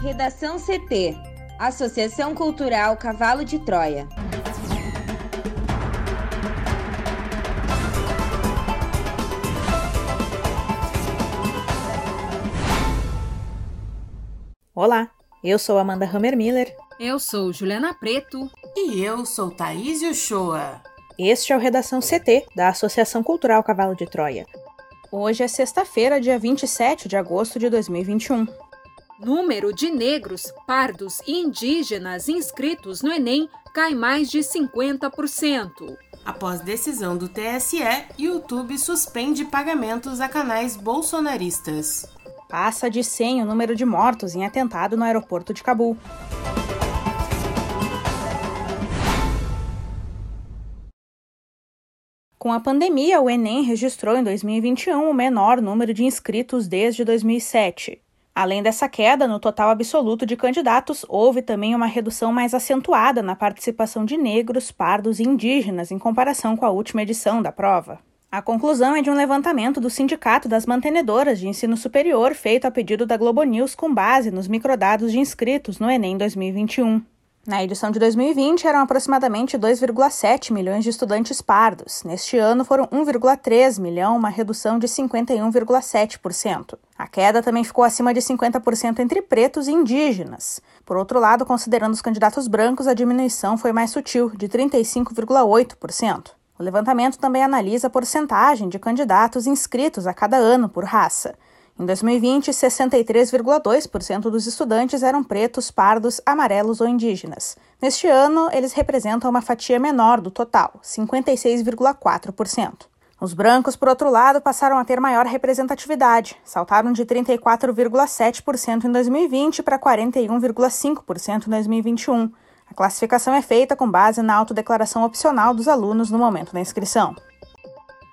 Redação CT Associação Cultural Cavalo de Troia. Olá, eu sou Amanda Hammermiller. Eu sou Juliana Preto. E eu sou Thaís Uchoa. Este é o Redação CT, da Associação Cultural Cavalo de Troia. Hoje é sexta-feira, dia 27 de agosto de 2021. Número de negros, pardos e indígenas inscritos no Enem cai mais de 50%. Após decisão do TSE, YouTube suspende pagamentos a canais bolsonaristas. Passa de 100 o número de mortos em atentado no aeroporto de Cabul. Com a pandemia, o Enem registrou em 2021 o menor número de inscritos desde 2007. Além dessa queda no total absoluto de candidatos, houve também uma redução mais acentuada na participação de negros, pardos e indígenas em comparação com a última edição da prova. A conclusão é de um levantamento do Sindicato das Mantenedoras de Ensino Superior feito a pedido da Globo News com base nos microdados de inscritos no Enem 2021. Na edição de 2020, eram aproximadamente 2,7 milhões de estudantes pardos. Neste ano, foram 1,3 milhão, uma redução de 51,7%. A queda também ficou acima de 50% entre pretos e indígenas. Por outro lado, considerando os candidatos brancos, a diminuição foi mais sutil, de 35,8%. O levantamento também analisa a porcentagem de candidatos inscritos a cada ano por raça. Em 2020, 63,2% dos estudantes eram pretos, pardos, amarelos ou indígenas. Neste ano, eles representam uma fatia menor do total, 56,4%. Os brancos, por outro lado, passaram a ter maior representatividade, saltaram de 34,7% em 2020 para 41,5% em 2021. A classificação é feita com base na autodeclaração opcional dos alunos no momento da inscrição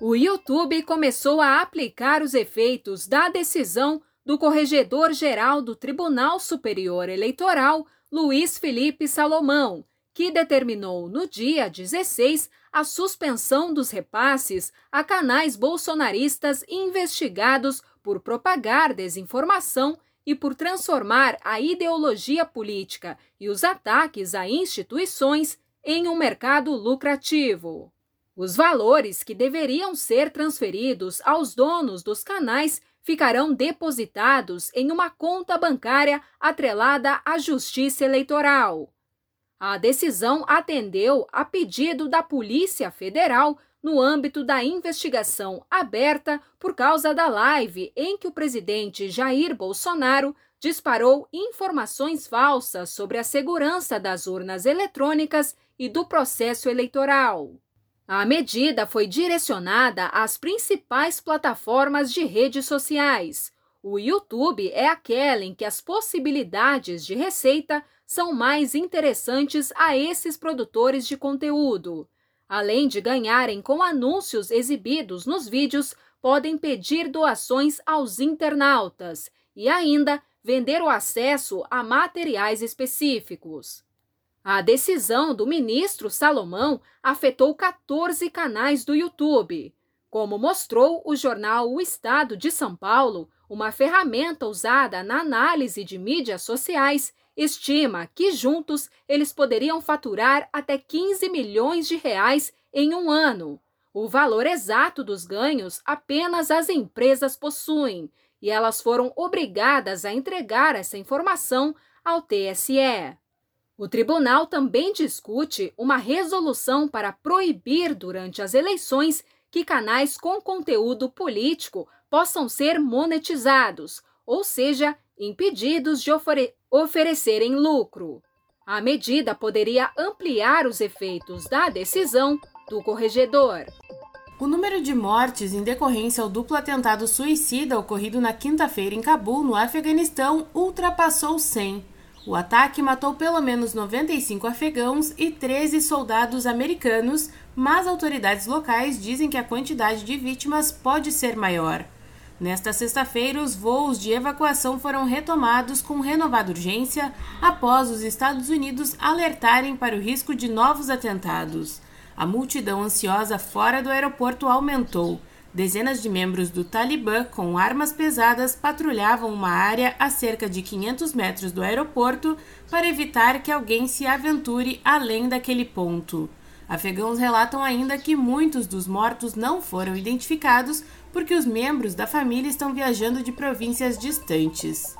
o YouTube começou a aplicar os efeitos da decisão do Corregedor-Geral do Tribunal Superior Eleitoral, Luiz Felipe Salomão, que determinou no dia 16 a suspensão dos repasses a canais bolsonaristas investigados por propagar desinformação e por transformar a ideologia política e os ataques a instituições em um mercado lucrativo. Os valores que deveriam ser transferidos aos donos dos canais ficarão depositados em uma conta bancária atrelada à Justiça Eleitoral. A decisão atendeu a pedido da Polícia Federal no âmbito da investigação aberta por causa da live em que o presidente Jair Bolsonaro disparou informações falsas sobre a segurança das urnas eletrônicas e do processo eleitoral. A medida foi direcionada às principais plataformas de redes sociais. O YouTube é aquela em que as possibilidades de receita são mais interessantes a esses produtores de conteúdo. Além de ganharem com anúncios exibidos nos vídeos, podem pedir doações aos internautas e ainda vender o acesso a materiais específicos. A decisão do ministro Salomão afetou 14 canais do YouTube. Como mostrou o jornal O Estado de São Paulo, uma ferramenta usada na análise de mídias sociais estima que juntos eles poderiam faturar até 15 milhões de reais em um ano. O valor exato dos ganhos apenas as empresas possuem e elas foram obrigadas a entregar essa informação ao TSE. O tribunal também discute uma resolução para proibir durante as eleições que canais com conteúdo político possam ser monetizados, ou seja, impedidos de ofere oferecerem lucro. A medida poderia ampliar os efeitos da decisão do corregedor. O número de mortes em decorrência ao duplo atentado suicida ocorrido na quinta-feira em Cabul, no Afeganistão, ultrapassou 100. O ataque matou pelo menos 95 afegãos e 13 soldados americanos, mas autoridades locais dizem que a quantidade de vítimas pode ser maior. Nesta sexta-feira, os voos de evacuação foram retomados com renovada urgência após os Estados Unidos alertarem para o risco de novos atentados. A multidão ansiosa fora do aeroporto aumentou. Dezenas de membros do Talibã com armas pesadas patrulhavam uma área a cerca de 500 metros do aeroporto para evitar que alguém se aventure além daquele ponto. Afegãos relatam ainda que muitos dos mortos não foram identificados porque os membros da família estão viajando de províncias distantes.